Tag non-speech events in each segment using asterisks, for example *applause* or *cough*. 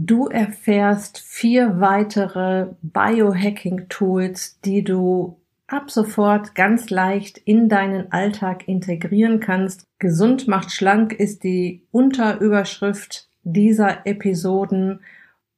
Du erfährst vier weitere Biohacking-Tools, die du ab sofort ganz leicht in deinen Alltag integrieren kannst. Gesund macht schlank ist die Unterüberschrift dieser Episoden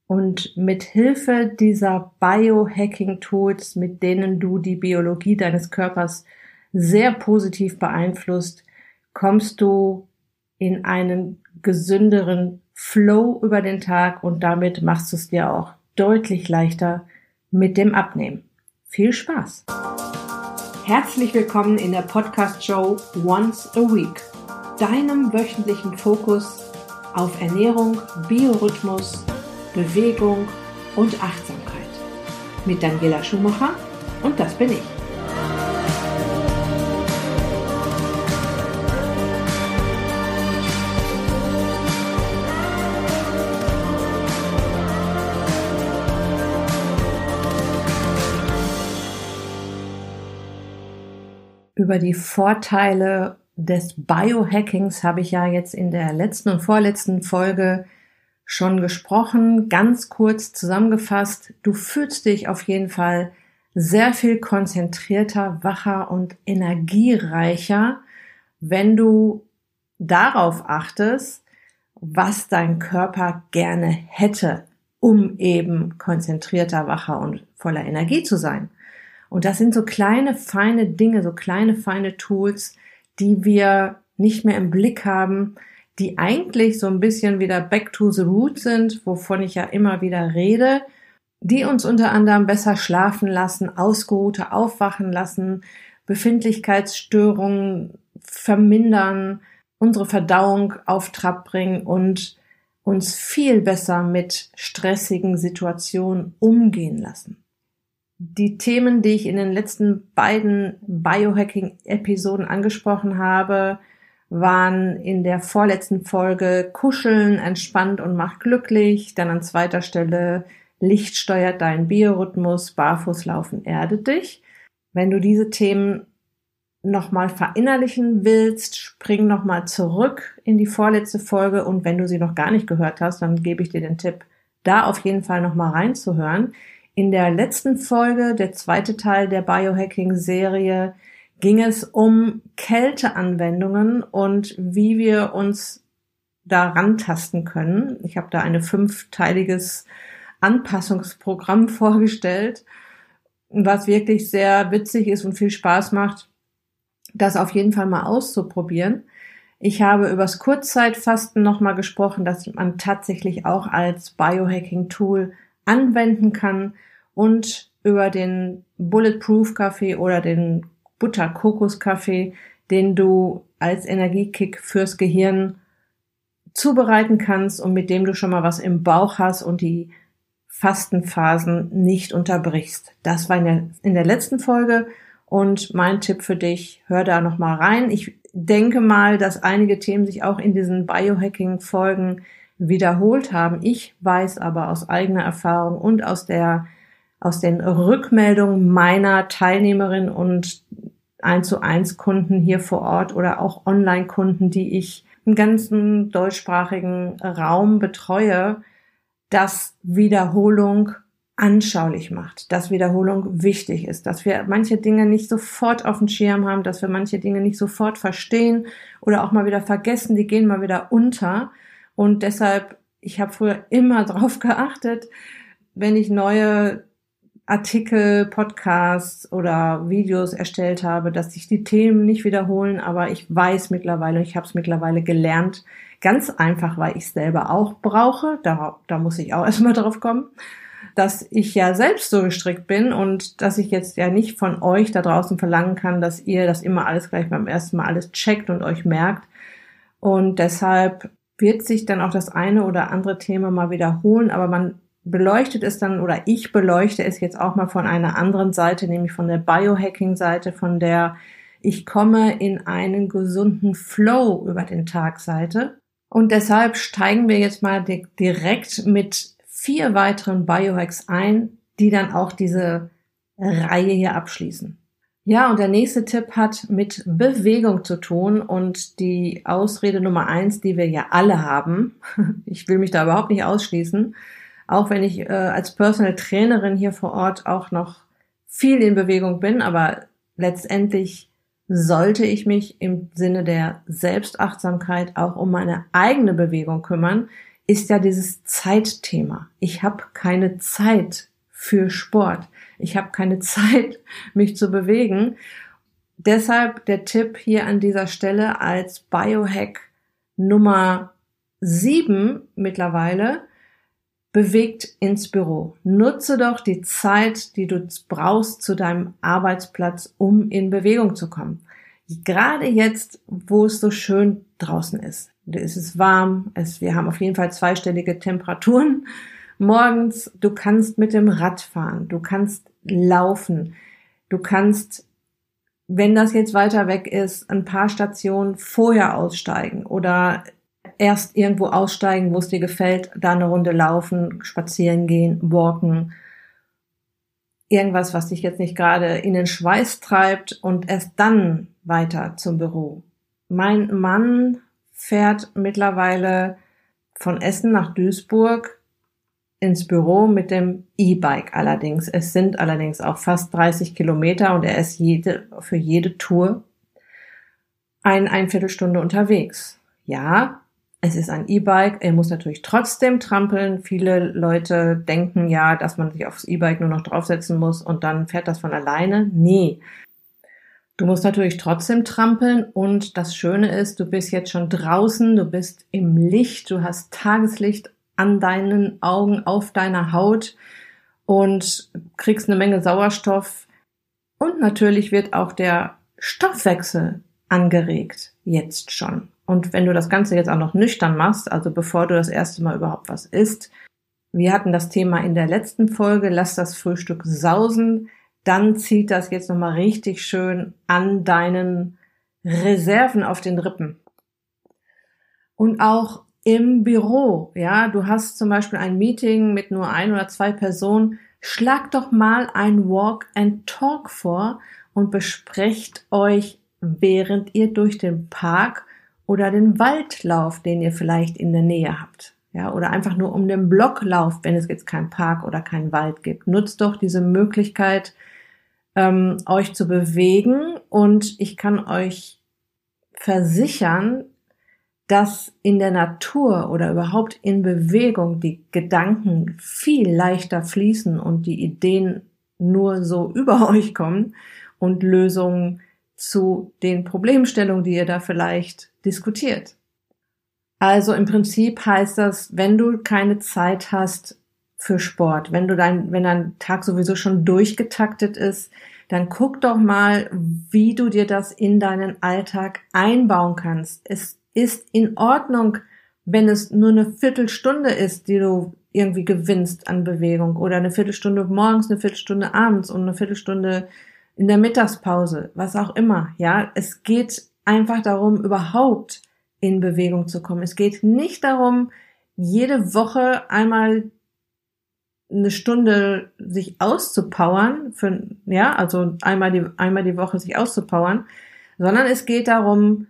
und mit Hilfe dieser Biohacking-Tools, mit denen du die Biologie deines Körpers sehr positiv beeinflusst, kommst du in einen gesünderen Flow über den Tag und damit machst du es dir auch deutlich leichter mit dem Abnehmen. Viel Spaß! Herzlich willkommen in der Podcast-Show Once a Week, deinem wöchentlichen Fokus auf Ernährung, Biorhythmus, Bewegung und Achtsamkeit. Mit Daniela Schumacher und das bin ich. Über die Vorteile des Biohackings habe ich ja jetzt in der letzten und vorletzten Folge schon gesprochen. Ganz kurz zusammengefasst, du fühlst dich auf jeden Fall sehr viel konzentrierter, wacher und energiereicher, wenn du darauf achtest, was dein Körper gerne hätte, um eben konzentrierter, wacher und voller Energie zu sein. Und das sind so kleine, feine Dinge, so kleine, feine Tools, die wir nicht mehr im Blick haben, die eigentlich so ein bisschen wieder back to the root sind, wovon ich ja immer wieder rede, die uns unter anderem besser schlafen lassen, ausgeruhter aufwachen lassen, Befindlichkeitsstörungen vermindern, unsere Verdauung auf Trab bringen und uns viel besser mit stressigen Situationen umgehen lassen die Themen, die ich in den letzten beiden Biohacking-Episoden angesprochen habe, waren in der vorletzten Folge Kuscheln, entspannt und macht glücklich. Dann an zweiter Stelle Licht steuert deinen Biorhythmus, Barfußlaufen erdet dich. Wenn du diese Themen nochmal verinnerlichen willst, spring nochmal zurück in die vorletzte Folge und wenn du sie noch gar nicht gehört hast, dann gebe ich dir den Tipp, da auf jeden Fall nochmal reinzuhören. In der letzten Folge, der zweite Teil der Biohacking-Serie, ging es um Kälteanwendungen und wie wir uns da rantasten können. Ich habe da ein fünfteiliges Anpassungsprogramm *laughs* vorgestellt, was wirklich sehr witzig ist und viel Spaß macht, das auf jeden Fall mal auszuprobieren. Ich habe übers Kurzzeitfasten nochmal gesprochen, dass man tatsächlich auch als Biohacking-Tool anwenden kann und über den Bulletproof Kaffee oder den Butter Kokos Kaffee, den du als Energiekick fürs Gehirn zubereiten kannst und mit dem du schon mal was im Bauch hast und die Fastenphasen nicht unterbrichst. Das war in der, in der letzten Folge und mein Tipp für dich, hör da noch mal rein. Ich denke mal, dass einige Themen sich auch in diesen Biohacking Folgen wiederholt haben. Ich weiß aber aus eigener Erfahrung und aus der aus den Rückmeldungen meiner Teilnehmerin und eins zu eins Kunden hier vor Ort oder auch Online-Kunden, die ich im ganzen deutschsprachigen Raum betreue, dass Wiederholung anschaulich macht, dass Wiederholung wichtig ist, dass wir manche Dinge nicht sofort auf dem Schirm haben, dass wir manche Dinge nicht sofort verstehen oder auch mal wieder vergessen, die gehen mal wieder unter und deshalb, ich habe früher immer *laughs* drauf geachtet, wenn ich neue Artikel, Podcasts oder Videos erstellt habe, dass sich die Themen nicht wiederholen, aber ich weiß mittlerweile, ich habe es mittlerweile gelernt, ganz einfach, weil ich es selber auch brauche, da, da muss ich auch *laughs* erstmal drauf kommen, dass ich ja selbst so gestrickt bin und dass ich jetzt ja nicht von euch da draußen verlangen kann, dass ihr das immer alles gleich beim ersten Mal alles checkt und euch merkt. Und deshalb wird sich dann auch das eine oder andere Thema mal wiederholen, aber man beleuchtet es dann oder ich beleuchte es jetzt auch mal von einer anderen Seite, nämlich von der Biohacking-Seite, von der ich komme in einen gesunden Flow über den Tag Seite. Und deshalb steigen wir jetzt mal direkt mit vier weiteren Biohacks ein, die dann auch diese Reihe hier abschließen. Ja, und der nächste Tipp hat mit Bewegung zu tun und die Ausrede Nummer eins, die wir ja alle haben. *laughs* Ich will mich da überhaupt nicht ausschließen. Auch wenn ich äh, als Personal Trainerin hier vor Ort auch noch viel in Bewegung bin, aber letztendlich sollte ich mich im Sinne der Selbstachtsamkeit auch um meine eigene Bewegung kümmern, ist ja dieses Zeitthema. Ich habe keine Zeit für Sport. Ich habe keine *laughs* Zeit, mich zu bewegen. Deshalb der Tipp hier an dieser Stelle als Biohack Nummer sieben mittlerweile. Bewegt ins Büro. Nutze doch die Zeit, die du brauchst zu deinem Arbeitsplatz, um in Bewegung zu kommen. Gerade jetzt, wo es so schön draußen ist. Es ist warm, es, wir haben auf jeden Fall zweistellige Temperaturen morgens. Du kannst mit dem Rad fahren, du kannst laufen. Du kannst, wenn das jetzt weiter weg ist, ein paar Stationen vorher aussteigen oder erst irgendwo aussteigen, wo es dir gefällt, da eine Runde laufen, spazieren gehen, walken. Irgendwas, was dich jetzt nicht gerade in den Schweiß treibt und erst dann weiter zum Büro. Mein Mann fährt mittlerweile von Essen nach Duisburg ins Büro mit dem E-Bike allerdings. Es sind allerdings auch fast 30 Kilometer und er ist jede, für jede Tour ein, ein Viertelstunde unterwegs. Ja, es ist ein E-Bike. Er muss natürlich trotzdem trampeln. Viele Leute denken ja, dass man sich aufs E-Bike nur noch draufsetzen muss und dann fährt das von alleine. Nee. Du musst natürlich trotzdem trampeln und das Schöne ist, du bist jetzt schon draußen, du bist im Licht, du hast Tageslicht an deinen Augen, auf deiner Haut und kriegst eine Menge Sauerstoff. Und natürlich wird auch der Stoffwechsel angeregt, jetzt schon. Und wenn du das Ganze jetzt auch noch nüchtern machst, also bevor du das erste Mal überhaupt was isst, wir hatten das Thema in der letzten Folge, lass das Frühstück sausen, dann zieht das jetzt nochmal richtig schön an deinen Reserven auf den Rippen. Und auch im Büro, ja, du hast zum Beispiel ein Meeting mit nur ein oder zwei Personen, schlag doch mal ein Walk and Talk vor und besprecht euch, während ihr durch den Park oder den Wald lauft, den ihr vielleicht in der Nähe habt. Ja, oder einfach nur um den Block lauft, wenn es jetzt keinen Park oder keinen Wald gibt. Nutzt doch diese Möglichkeit, ähm, euch zu bewegen und ich kann euch versichern, dass in der Natur oder überhaupt in Bewegung die Gedanken viel leichter fließen und die Ideen nur so *laughs* über euch kommen und Lösungen zu den Problemstellungen, die ihr da vielleicht diskutiert. Also im Prinzip heißt das, wenn du keine Zeit hast für Sport, wenn du dein, wenn dein Tag sowieso schon durchgetaktet ist, dann guck doch mal, wie du dir das in deinen Alltag einbauen kannst. Es ist in Ordnung, wenn es nur eine Viertelstunde ist, die du irgendwie gewinnst an Bewegung oder eine Viertelstunde morgens, eine Viertelstunde abends und eine Viertelstunde in der Mittagspause, was auch immer. Ja, es geht einfach darum, überhaupt in Bewegung zu kommen. Es geht nicht darum, jede Woche einmal eine Stunde sich auszupowern, für, ja, also einmal die, einmal die Woche sich auszupowern, sondern es geht darum,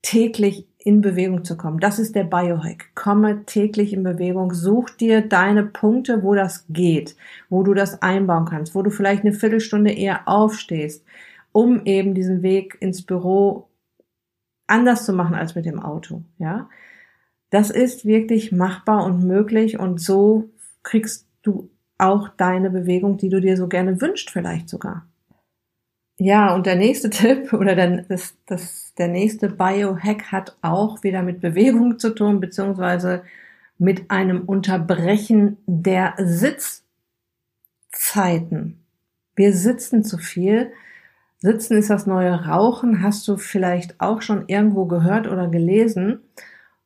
täglich in Bewegung zu kommen. Das ist der Biohack. Komme täglich in Bewegung. Such dir deine Punkte, wo das geht, wo du das einbauen kannst, wo du vielleicht eine Viertelstunde eher aufstehst, um eben diesen Weg ins Büro anders zu machen als mit dem Auto, ja. Das ist wirklich machbar und möglich und so kriegst du auch deine Bewegung, die du dir so gerne wünscht, vielleicht sogar. Ja, und der nächste *laughs* Tipp oder der, das, das, der nächste Biohack hat auch wieder mit Bewegung zu tun, beziehungsweise mit einem Unterbrechen der Sitzzeiten. Wir sitzen zu viel. Sitzen ist das neue Rauchen, hast du vielleicht auch schon irgendwo gehört oder gelesen.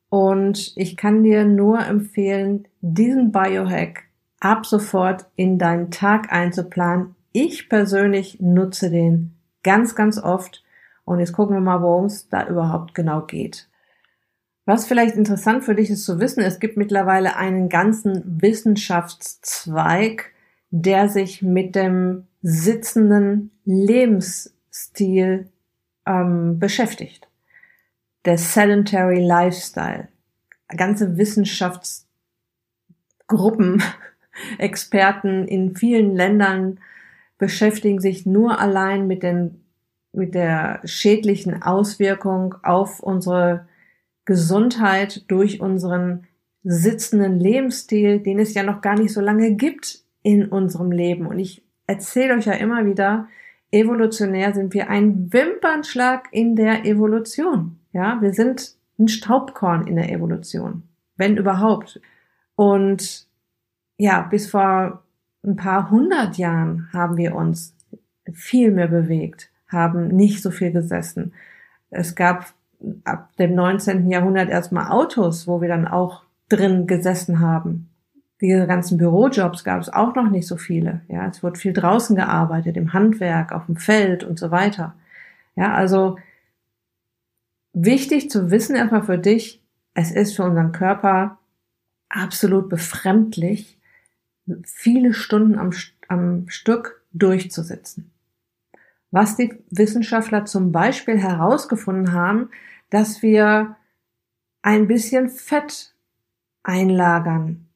Und ich kann dir nur empfehlen, diesen Biohack ab sofort in deinen Tag einzuplanen, ich persönlich nutze den ganz, ganz oft. Und jetzt gucken wir mal, worum es da überhaupt genau geht. Was vielleicht interessant für dich ist zu wissen, es gibt mittlerweile einen ganzen Wissenschaftszweig, der sich mit dem sitzenden Lebensstil ähm, beschäftigt. Der Sedentary Lifestyle. Ganze Wissenschaftsgruppen, *laughs* Experten in vielen Ländern beschäftigen sich nur allein mit den mit der schädlichen Auswirkung auf unsere Gesundheit durch unseren sitzenden Lebensstil, den es ja noch gar nicht so lange gibt in unserem Leben. Und ich erzähle euch ja immer wieder, evolutionär sind wir ein Wimpernschlag in der Evolution. Ja, wir sind ein Staubkorn in der Evolution, wenn überhaupt. Und ja, bis vor ein paar hundert Jahren haben wir uns viel mehr bewegt haben nicht so viel gesessen. Es gab ab dem 19. Jahrhundert erstmal Autos, wo wir dann auch drin gesessen haben. Diese ganzen Bürojobs gab es auch noch nicht so viele. Ja, es wurde viel draußen gearbeitet, im Handwerk, auf dem Feld und so weiter. Ja, also wichtig zu wissen erstmal für dich, es ist für unseren Körper absolut befremdlich, viele Stunden am, am Stück durchzusitzen was die Wissenschaftler zum Beispiel herausgefunden haben, dass wir ein bisschen Fett einlagern,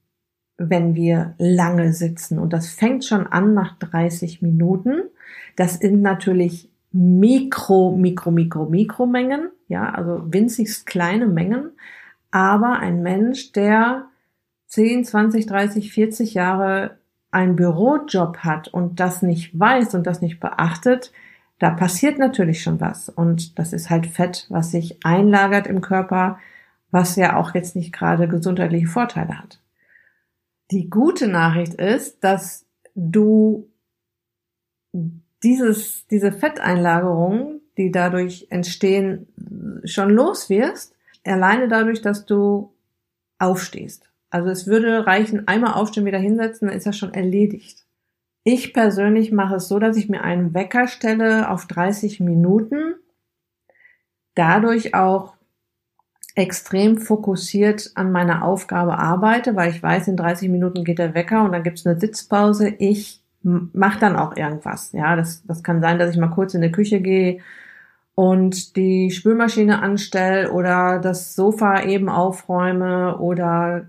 wenn wir lange sitzen. Und das fängt schon an nach 30 Minuten. Das sind natürlich Mikro, Mikro, Mikro, Mikromengen, ja, also winzigst kleine Mengen. Aber ein Mensch, der 10, 20, 30, 40 Jahre einen Bürojob hat und das nicht weiß und das nicht beachtet, da passiert natürlich schon was. Und das ist halt Fett, was sich einlagert im Körper, was ja auch jetzt nicht gerade gesundheitliche Vorteile hat. Die gute Nachricht ist, dass du dieses, diese Fetteinlagerungen, die dadurch entstehen, schon los wirst, alleine dadurch, dass du aufstehst. Also es würde reichen, einmal aufstehen, wieder hinsetzen, dann ist das schon erledigt. Ich persönlich mache es so, dass ich mir einen Wecker stelle auf 30 Minuten, dadurch auch extrem fokussiert an meiner Aufgabe arbeite, weil ich weiß, in 30 Minuten geht der Wecker und dann gibt es eine Sitzpause. Ich mache dann auch irgendwas. Ja, das, das kann sein, dass ich mal kurz in die Küche gehe und die Spülmaschine anstelle oder das Sofa eben aufräume oder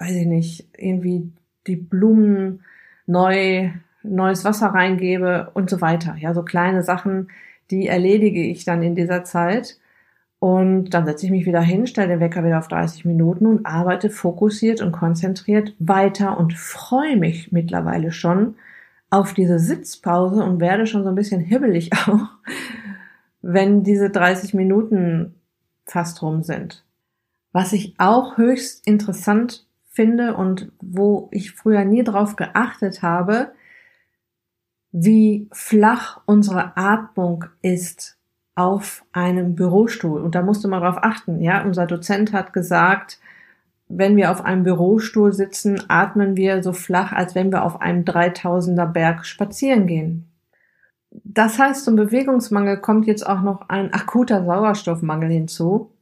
weiß ich nicht, irgendwie die Blumen neu, neues Wasser reingebe und so weiter. Ja, so kleine Sachen, die erledige ich dann in dieser Zeit. Und dann setze ich mich wieder hin, stelle den Wecker wieder auf 30 Minuten und arbeite fokussiert und konzentriert weiter und freue mich mittlerweile schon auf diese Sitzpause und werde schon so ein bisschen hibbelig *laughs* auch, wenn diese 30 Minuten fast rum sind. Was ich auch höchst interessant finde und wo ich früher nie drauf geachtet habe, wie flach unsere Atmung ist auf einem Bürostuhl. Und da musst du mal drauf achten. Ja, unser Dozent hat gesagt, wenn wir auf einem Bürostuhl sitzen, atmen wir so flach, als wenn wir auf einem 3000er Berg spazieren gehen. Das heißt, zum Bewegungsmangel kommt jetzt auch noch ein akuter Sauerstoffmangel hinzu.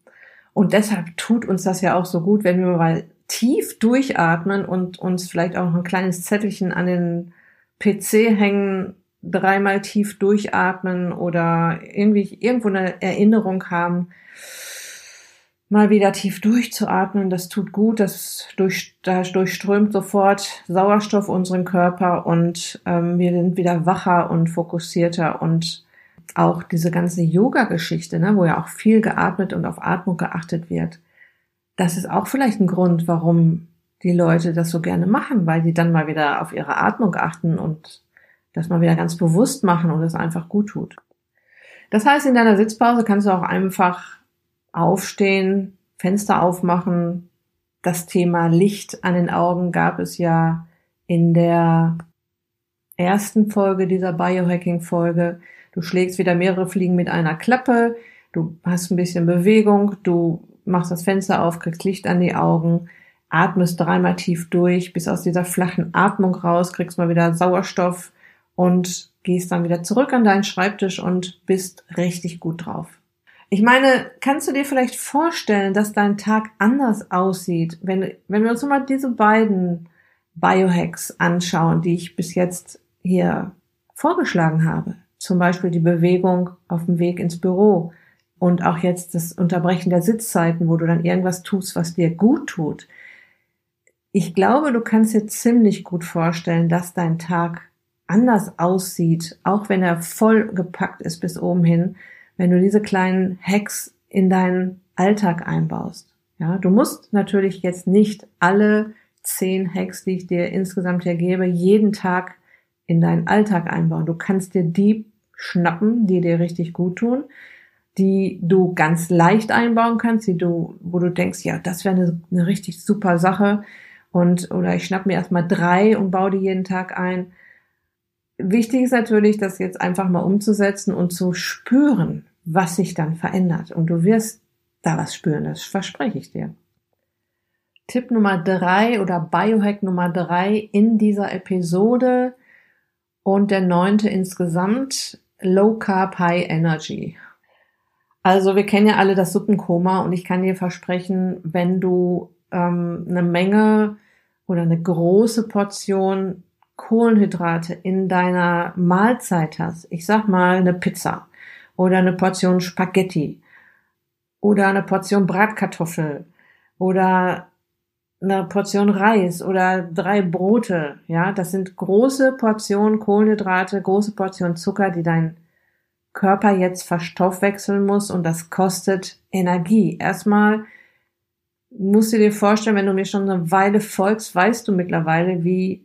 Und deshalb tut uns das ja auch so gut, wenn wir mal tief durchatmen und uns vielleicht auch noch ein kleines Zettelchen an den PC hängen, dreimal tief durchatmen oder irgendwie irgendwo eine Erinnerung haben, mal wieder tief durchzuatmen. Das tut gut, das, durch, das durchströmt sofort Sauerstoff unseren Körper und ähm, wir sind wieder wacher und fokussierter und auch diese ganze Yoga-Geschichte, ne, wo ja auch viel geatmet und auf Atmung geachtet wird das ist auch vielleicht ein Grund, warum die Leute das so gerne machen, weil die dann mal wieder auf ihre Atmung achten und das mal wieder ganz bewusst machen und es einfach gut tut. Das heißt, in deiner Sitzpause kannst du auch einfach aufstehen, Fenster aufmachen. Das Thema Licht an den Augen gab es ja in der ersten Folge dieser Biohacking-Folge. Du schlägst wieder mehrere Fliegen mit einer Klappe, du hast ein bisschen Bewegung, du machst das Fenster auf, kriegst Licht an die Augen, atmest dreimal tief durch, bis aus dieser flachen Atmung raus, kriegst mal wieder Sauerstoff und gehst dann wieder zurück an deinen Schreibtisch und bist richtig gut drauf. Ich meine, kannst du dir vielleicht vorstellen, dass dein Tag anders aussieht, wenn, wenn wir uns mal diese beiden Biohacks anschauen, die ich bis jetzt hier vorgeschlagen habe. Zum Beispiel die Bewegung auf dem Weg ins Büro und auch jetzt das Unterbrechen der Sitzzeiten, wo du dann irgendwas tust, was dir gut tut. Ich glaube, du kannst dir ziemlich gut vorstellen, dass dein Tag anders aussieht, auch wenn er voll gepackt ist bis oben hin, wenn du diese kleinen Hacks in deinen Alltag einbaust. Ja, du musst natürlich jetzt nicht alle zehn Hacks, die ich dir insgesamt hier gebe, jeden Tag in deinen Alltag einbauen. Du kannst dir die schnappen, die dir richtig gut tun, die du ganz leicht einbauen kannst, die du, wo du denkst, ja, das wäre eine, eine richtig super Sache. Und, oder ich schnapp mir erstmal drei und baue die jeden Tag ein. Wichtig ist natürlich, das jetzt einfach mal umzusetzen und zu spüren, was sich dann verändert. Und du wirst da was spüren, das verspreche ich dir. Tipp Nummer drei oder Biohack Nummer drei in dieser Episode und der neunte insgesamt Low Carb High Energy. Also wir kennen ja alle das Suppenkoma und ich kann dir versprechen, wenn du ähm, eine Menge oder eine große Portion Kohlenhydrate in deiner Mahlzeit hast, ich sag mal eine Pizza oder eine Portion Spaghetti oder eine Portion Bratkartoffel oder eine Portion Reis oder drei Brote, ja, das sind große Portionen Kohlenhydrate, große Portionen Zucker, die dein Körper jetzt verstoffwechseln muss und das kostet Energie. Erstmal musst du dir vorstellen, wenn du mir schon eine Weile folgst, weißt du mittlerweile, wie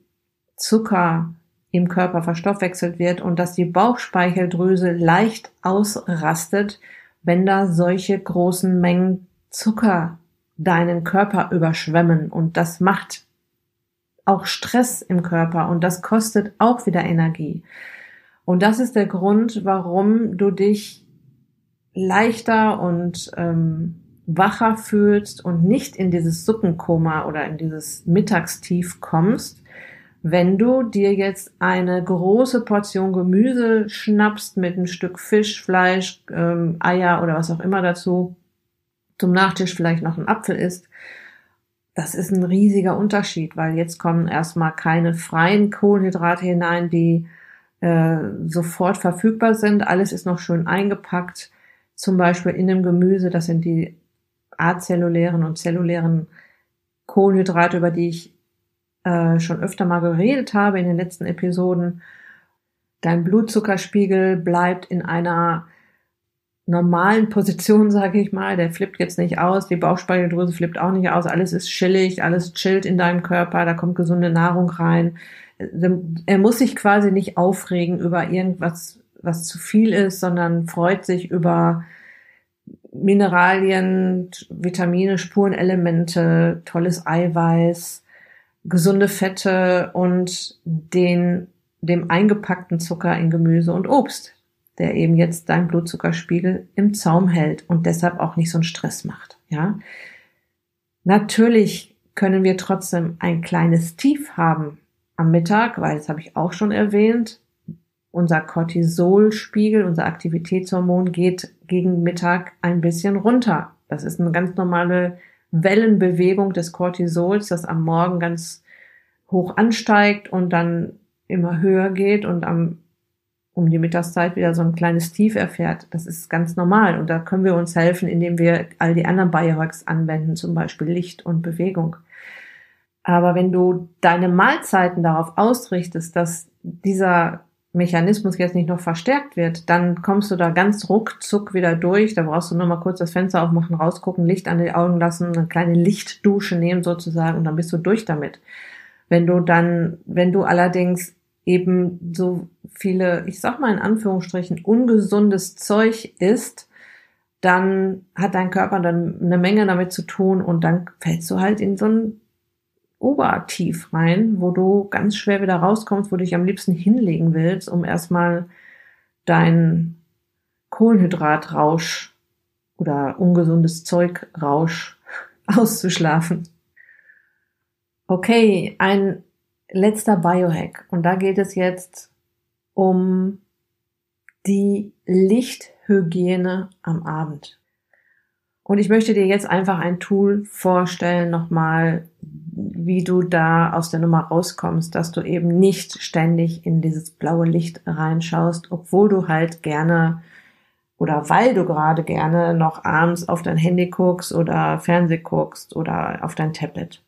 Zucker im Körper verstoffwechselt wird und dass die Bauchspeicheldrüse leicht ausrastet, wenn da solche großen Mengen Zucker deinen Körper überschwemmen und das macht auch Stress im Körper und das kostet auch wieder Energie. Und das ist der Grund, warum du dich leichter und ähm, wacher fühlst und nicht in dieses Suppenkoma oder in dieses Mittagstief kommst, wenn du dir jetzt eine große Portion Gemüse schnappst mit ein Stück Fisch, Fleisch, ähm, Eier oder was auch immer dazu, zum Nachtisch vielleicht noch ein Apfel isst, das ist ein riesiger Unterschied, weil jetzt kommen erstmal keine freien Kohlenhydrate hinein, die äh, sofort verfügbar sind. Alles ist noch schön eingepackt, zum Beispiel in dem Gemüse. Das sind die azellulären und zellulären Kohlenhydrate, über die ich äh, schon öfter mal geredet habe in den letzten Episoden. Dein Blutzuckerspiegel bleibt in einer normalen Position, *laughs* sage ich mal. Der flippt jetzt nicht aus, die Bauchspeicheldrüse flippt auch nicht aus. Alles ist chillig, alles chillt in deinem Körper, da kommt gesunde Nahrung rein. Er muss sich quasi nicht aufregen über irgendwas, was zu viel ist, sondern freut sich über Mineralien, Vitamine, Spurenelemente, tolles Eiweiß, gesunde Fette und den, dem eingepackten Zucker in Gemüse und Obst, der eben jetzt dein Blutzuckerspiegel im Zaum hält und deshalb auch nicht so einen Stress macht, ja. Natürlich können wir trotzdem ein kleines Tief haben am Mittag, weil das habe ich auch schon erwähnt. Unser Cortisolspiegel, unser Aktivitätshormon geht gegen Mittag ein bisschen runter. Das ist eine ganz normale Wellenbewegung des Cortisols, das am Morgen ganz hoch ansteigt und dann immer höher geht und am, um die Mittagszeit wieder so ein kleines Tief erfährt. Das ist ganz normal und da können wir uns helfen, indem wir all die anderen Biohacks anwenden, zum Beispiel Licht und Bewegung. Aber wenn du deine Mahlzeiten darauf ausrichtest, dass dieser Mechanismus jetzt nicht noch verstärkt wird, dann kommst du da ganz ruckzuck wieder durch. Da brauchst du nur mal kurz das Fenster aufmachen, rausgucken, Licht an die Augen lassen, eine kleine Lichtdusche nehmen sozusagen und dann bist du durch damit. Wenn du dann, wenn du allerdings eben so viele, ich sag mal in Anführungsstrichen, ungesundes Zeug isst, dann hat dein Körper dann eine Menge damit zu tun und dann fällst du halt in so ein oberaktiv rein, wo du ganz schwer wieder rauskommst, wo du dich am liebsten hinlegen willst, um erstmal dein Kohlenhydratrausch oder ungesundes Zeugrausch *laughs* auszuschlafen. Okay, ein letzter Biohack. Und da geht es jetzt um die Lichthygiene am Abend. Und ich möchte dir jetzt einfach ein Tool vorstellen, nochmal wie du da aus der Nummer rauskommst, dass du eben nicht ständig in dieses blaue Licht reinschaust, obwohl du halt gerne oder weil du gerade gerne noch abends auf dein Handy guckst oder Fernseh guckst oder auf dein Tablet.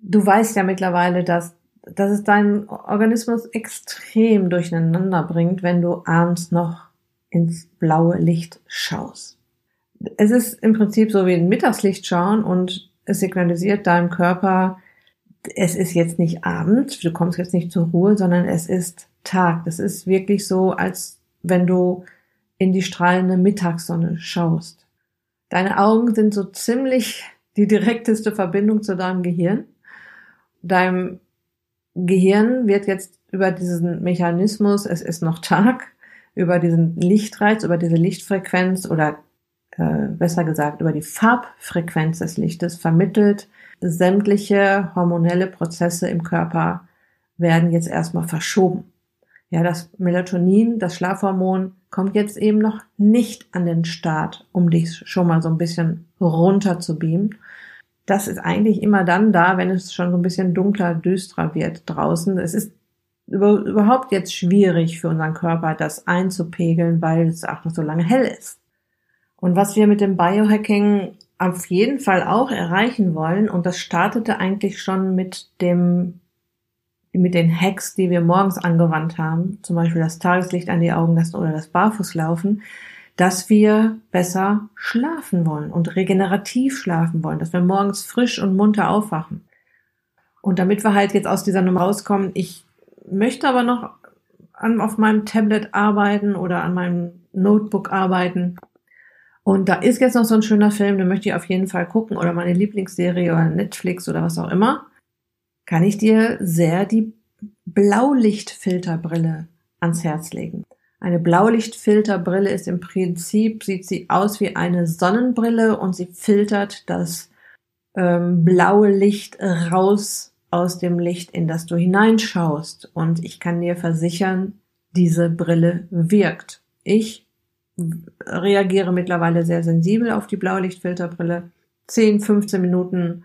Du weißt ja mittlerweile, dass, dass es deinen Organismus extrem durcheinander bringt, wenn du abends noch ins blaue Licht schaust. Es ist im Prinzip so wie ein Mittagslicht schauen und es signalisiert deinem Körper, es ist jetzt nicht Abend, du kommst jetzt nicht zur Ruhe, sondern es ist Tag. Das ist wirklich so, als wenn du in die strahlende Mittagssonne schaust. Deine Augen sind so ziemlich die direkteste Verbindung zu deinem Gehirn. Deinem Gehirn wird jetzt über diesen Mechanismus, es ist noch Tag, über diesen Lichtreiz, über diese Lichtfrequenz oder äh, besser gesagt über die Farbfrequenz des Lichtes vermittelt, sämtliche hormonelle Prozesse im Körper werden jetzt erstmal verschoben. Ja, das Melatonin, das Schlafhormon, kommt jetzt eben noch nicht an den Start, um dich schon mal so ein bisschen runter zu beamen. Das ist eigentlich immer dann da, wenn es schon so ein bisschen dunkler, düsterer wird draußen. Es ist überhaupt jetzt schwierig für unseren Körper, das einzupegeln, weil es auch noch so lange hell ist. Und was wir mit dem Biohacking auf jeden Fall auch erreichen wollen, und das startete eigentlich schon mit dem, mit den Hacks, die wir morgens angewandt haben, zum Beispiel das Tageslicht an die Augen lassen oder das Barfußlaufen, dass wir besser schlafen wollen und regenerativ schlafen wollen, dass wir morgens frisch und munter aufwachen. Und damit wir halt jetzt aus dieser Nummer rauskommen, ich möchte aber noch an, auf meinem Tablet arbeiten oder an meinem Notebook arbeiten und da ist jetzt noch so ein schöner Film, den möchte ich auf jeden Fall gucken oder meine Lieblingsserie oder Netflix oder was auch immer. Kann ich dir sehr die Blaulichtfilterbrille ans Herz legen. Eine Blaulichtfilterbrille ist im Prinzip, sieht sie aus wie eine Sonnenbrille und sie filtert das ähm, blaue Licht raus aus dem Licht, in das du hineinschaust. Und ich kann dir versichern, diese Brille wirkt. Ich reagiere mittlerweile sehr sensibel auf die Blaulichtfilterbrille. 10, 15 Minuten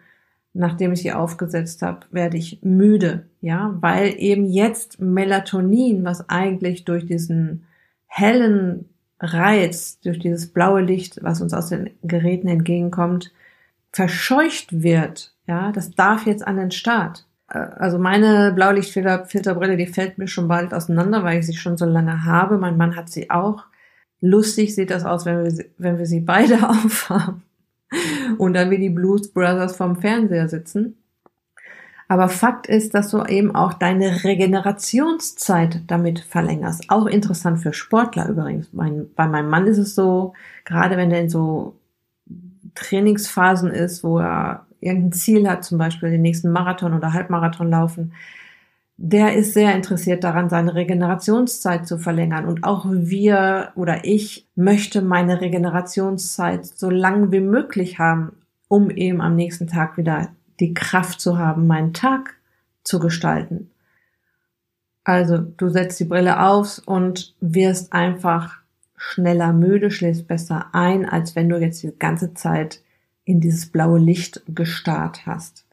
nachdem ich sie aufgesetzt habe, werde ich müde, ja, weil eben jetzt Melatonin, was eigentlich durch diesen hellen Reiz, durch dieses blaue Licht, was uns aus den Geräten entgegenkommt, verscheucht wird, ja, das darf jetzt an den Start. Äh, also meine Blaulichtfilterbrille, die fällt mir schon bald auseinander, weil ich sie schon so lange habe. Mein Mann hat sie auch. Lustig sieht das aus, wenn wir, wenn wir sie beide *laughs* aufhaben und dann wie die Blues Brothers vom Fernseher sitzen. Aber Fakt ist, dass du eben auch deine Regenerationszeit damit verlängerst. Auch interessant für Sportler übrigens. Mein, bei meinem Mann ist es so, gerade wenn der in so Trainingsphasen ist, wo er irgendein Ziel hat, zum Beispiel den nächsten Marathon oder Halbmarathon laufen, der ist sehr interessiert daran, seine Regenerationszeit zu verlängern. Und auch wir oder ich möchte meine Regenerationszeit so lang wie möglich haben, um eben am nächsten Tag wieder die Kraft zu haben, meinen Tag zu gestalten. Also du setzt die Brille auf und wirst einfach schneller müde, schläfst besser ein, als wenn du jetzt die ganze Zeit in dieses blaue Licht gestarrt hast.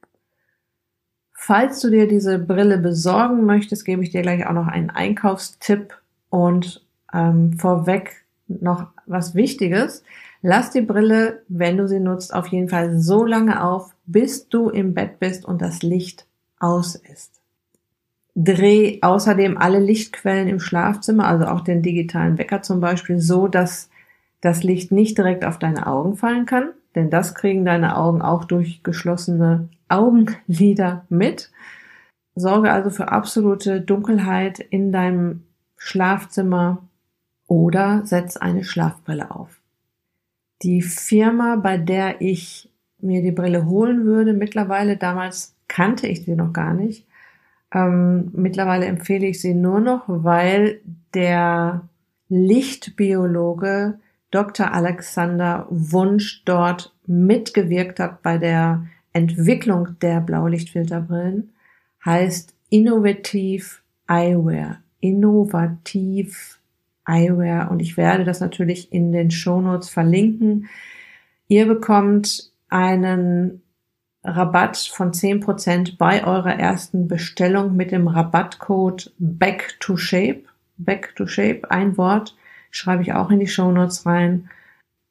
Falls du dir diese Brille besorgen möchtest, gebe ich dir gleich auch noch einen Einkaufstipp und ähm, vorweg noch was Wichtiges. Lass die Brille, wenn du sie nutzt, auf jeden Fall so lange auf, bis du im Bett bist und das Licht aus ist. Dreh außerdem alle Lichtquellen im Schlafzimmer, also auch den digitalen Wecker zum Beispiel, so, dass das Licht nicht direkt auf deine Augen fallen kann, denn das kriegen deine Augen auch durch geschlossene Augenlider mit. Sorge also für absolute Dunkelheit in deinem Schlafzimmer oder setz eine Schlafbrille auf. Die Firma, bei der ich mir die Brille holen würde, mittlerweile, damals kannte ich sie noch gar nicht. Ähm, mittlerweile empfehle ich sie nur noch, weil der Lichtbiologe Dr. Alexander Wunsch dort mitgewirkt hat bei der Entwicklung der Blaulichtfilterbrillen, heißt Innovativ Eyewear. Innovativ Eyewear. Und ich werde das natürlich in den Shownotes verlinken. Ihr bekommt einen Rabatt von 10% bei eurer ersten Bestellung mit dem Rabattcode Back to Shape. Back to Shape, ein Wort, schreibe ich auch in die Show Notes rein.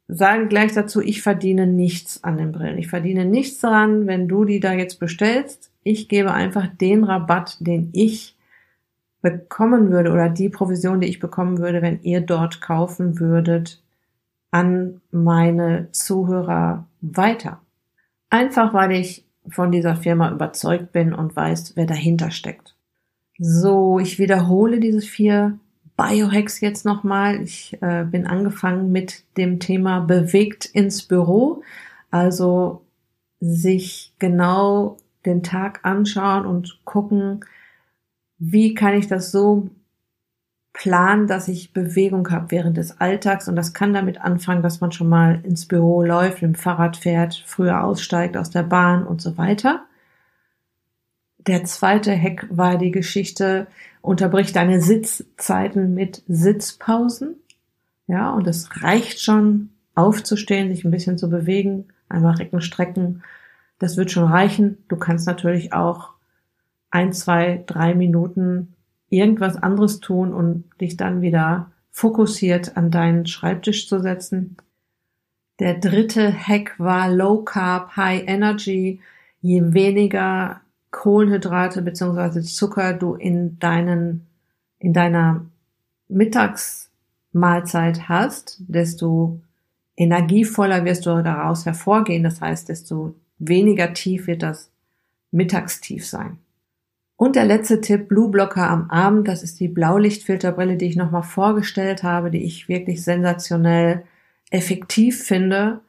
Sage gleich dazu, ich verdiene nichts an den Brillen. Ich verdiene nichts daran, wenn du die da jetzt bestellst. Ich gebe einfach den Rabatt, den ich bekommen würde oder die Provision, die ich bekommen würde, wenn ihr dort kaufen würdet, an meine Zuhörer weiter. Einfach weil ich von dieser Firma überzeugt bin und weiß, wer dahinter steckt. So, ich wiederhole diese vier Biohacks jetzt nochmal. Ich äh, bin angefangen mit dem Thema bewegt ins Büro. Also sich genau den Tag anschauen und gucken, wie kann ich das so planen, dass ich Bewegung habe während des Alltags. Und das kann damit anfangen, dass man schon mal ins Büro läuft, dem Fahrrad fährt, früher aussteigt aus der Bahn und so weiter. Der zweite Hack war die Geschichte, unterbricht deine Sitzzeiten mit Sitzpausen. Ja, und es reicht schon, aufzustehen, sich ein bisschen zu bewegen, einmal recken, strecken. Das wird schon reichen. Du kannst natürlich auch ein, zwei, drei Minuten irgendwas anderes tun und dich dann wieder fokussiert an deinen Schreibtisch zu setzen. Der dritte Hack war Low Carb, High Energy. Je weniger Kohlenhydrate bzw. Zucker du in deinen, in deiner Mittagsmahlzeit hast, desto energievoller wirst du daraus hervorgehen. Das heißt, desto weniger tief wird das Mittagstief sein. Und der letzte Tipp, Blue Blocker am Abend, das ist die Blaulichtfilterbrille, die ich nochmal vorgestellt habe, die ich wirklich sensationell effektiv finde,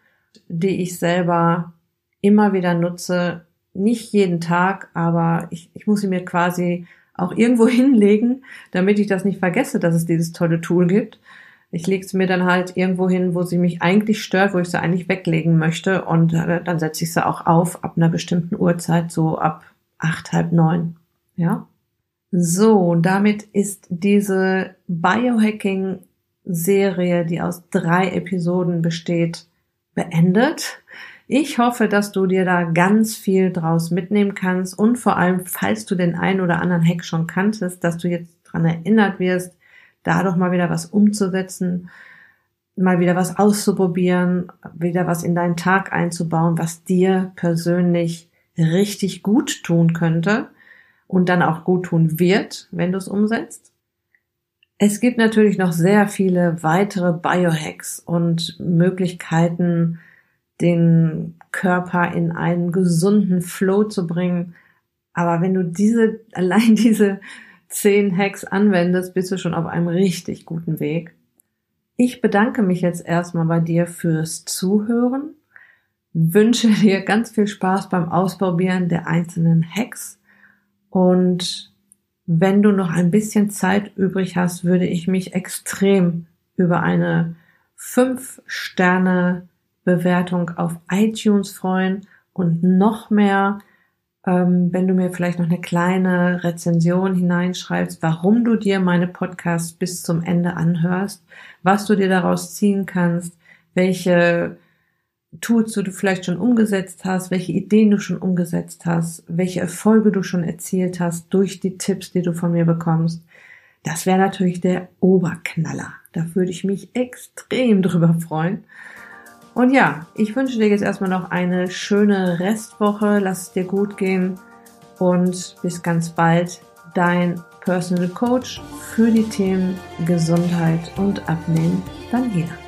die ich selber immer wieder nutze, nicht jeden Tag, aber ich, ich muss sie mir quasi auch irgendwo *laughs* hinlegen, damit ich das nicht vergesse, dass es dieses tolle Tool gibt. Ich lege es mir dann halt irgendwo hin, wo sie mich eigentlich stört, wo ich sie eigentlich weglegen möchte und äh, dann setze ich sie auch auf ab einer bestimmten Uhrzeit, so ab acht, halb neun. Ja. So, damit ist diese Biohacking-Serie, die aus drei Episoden besteht, beendet. Ich hoffe, dass du dir da ganz viel draus mitnehmen kannst und vor allem, falls du den einen oder anderen Hack schon kanntest, dass du jetzt dran erinnert wirst, da doch mal wieder was umzusetzen, mal wieder was auszuprobieren, wieder was in deinen Tag einzubauen, was dir persönlich richtig gut tun könnte und dann auch gut tun wird, wenn du es umsetzt. Es gibt natürlich noch sehr viele weitere Biohacks und Möglichkeiten, den Körper in einen gesunden Flow zu bringen. Aber wenn du diese, *laughs* allein diese zehn Hacks anwendest, bist du schon auf einem richtig guten Weg. Ich bedanke mich jetzt erstmal bei dir fürs Zuhören, wünsche dir ganz viel Spaß beim Ausprobieren der einzelnen Hacks und wenn du noch ein bisschen Zeit übrig hast, würde ich mich extrem über eine 5 Sterne Bewertung auf iTunes freuen und noch mehr, ähm, wenn du mir vielleicht noch eine kleine Rezension hineinschreibst, warum du dir meine Podcasts bis zum Ende anhörst, was du dir daraus ziehen kannst, welche Tools du vielleicht schon umgesetzt hast, welche Ideen du schon umgesetzt hast, welche Erfolge du schon erzielt hast durch die Tipps, die du von mir bekommst. Das wäre natürlich der Oberknaller. Da würde ich mich extrem drüber freuen. Und ja, ich wünsche dir jetzt erstmal noch eine schöne Restwoche. Lass es dir gut gehen und bis ganz bald. Dein Personal Coach für die Themen Gesundheit und Abnehmen, Daniela.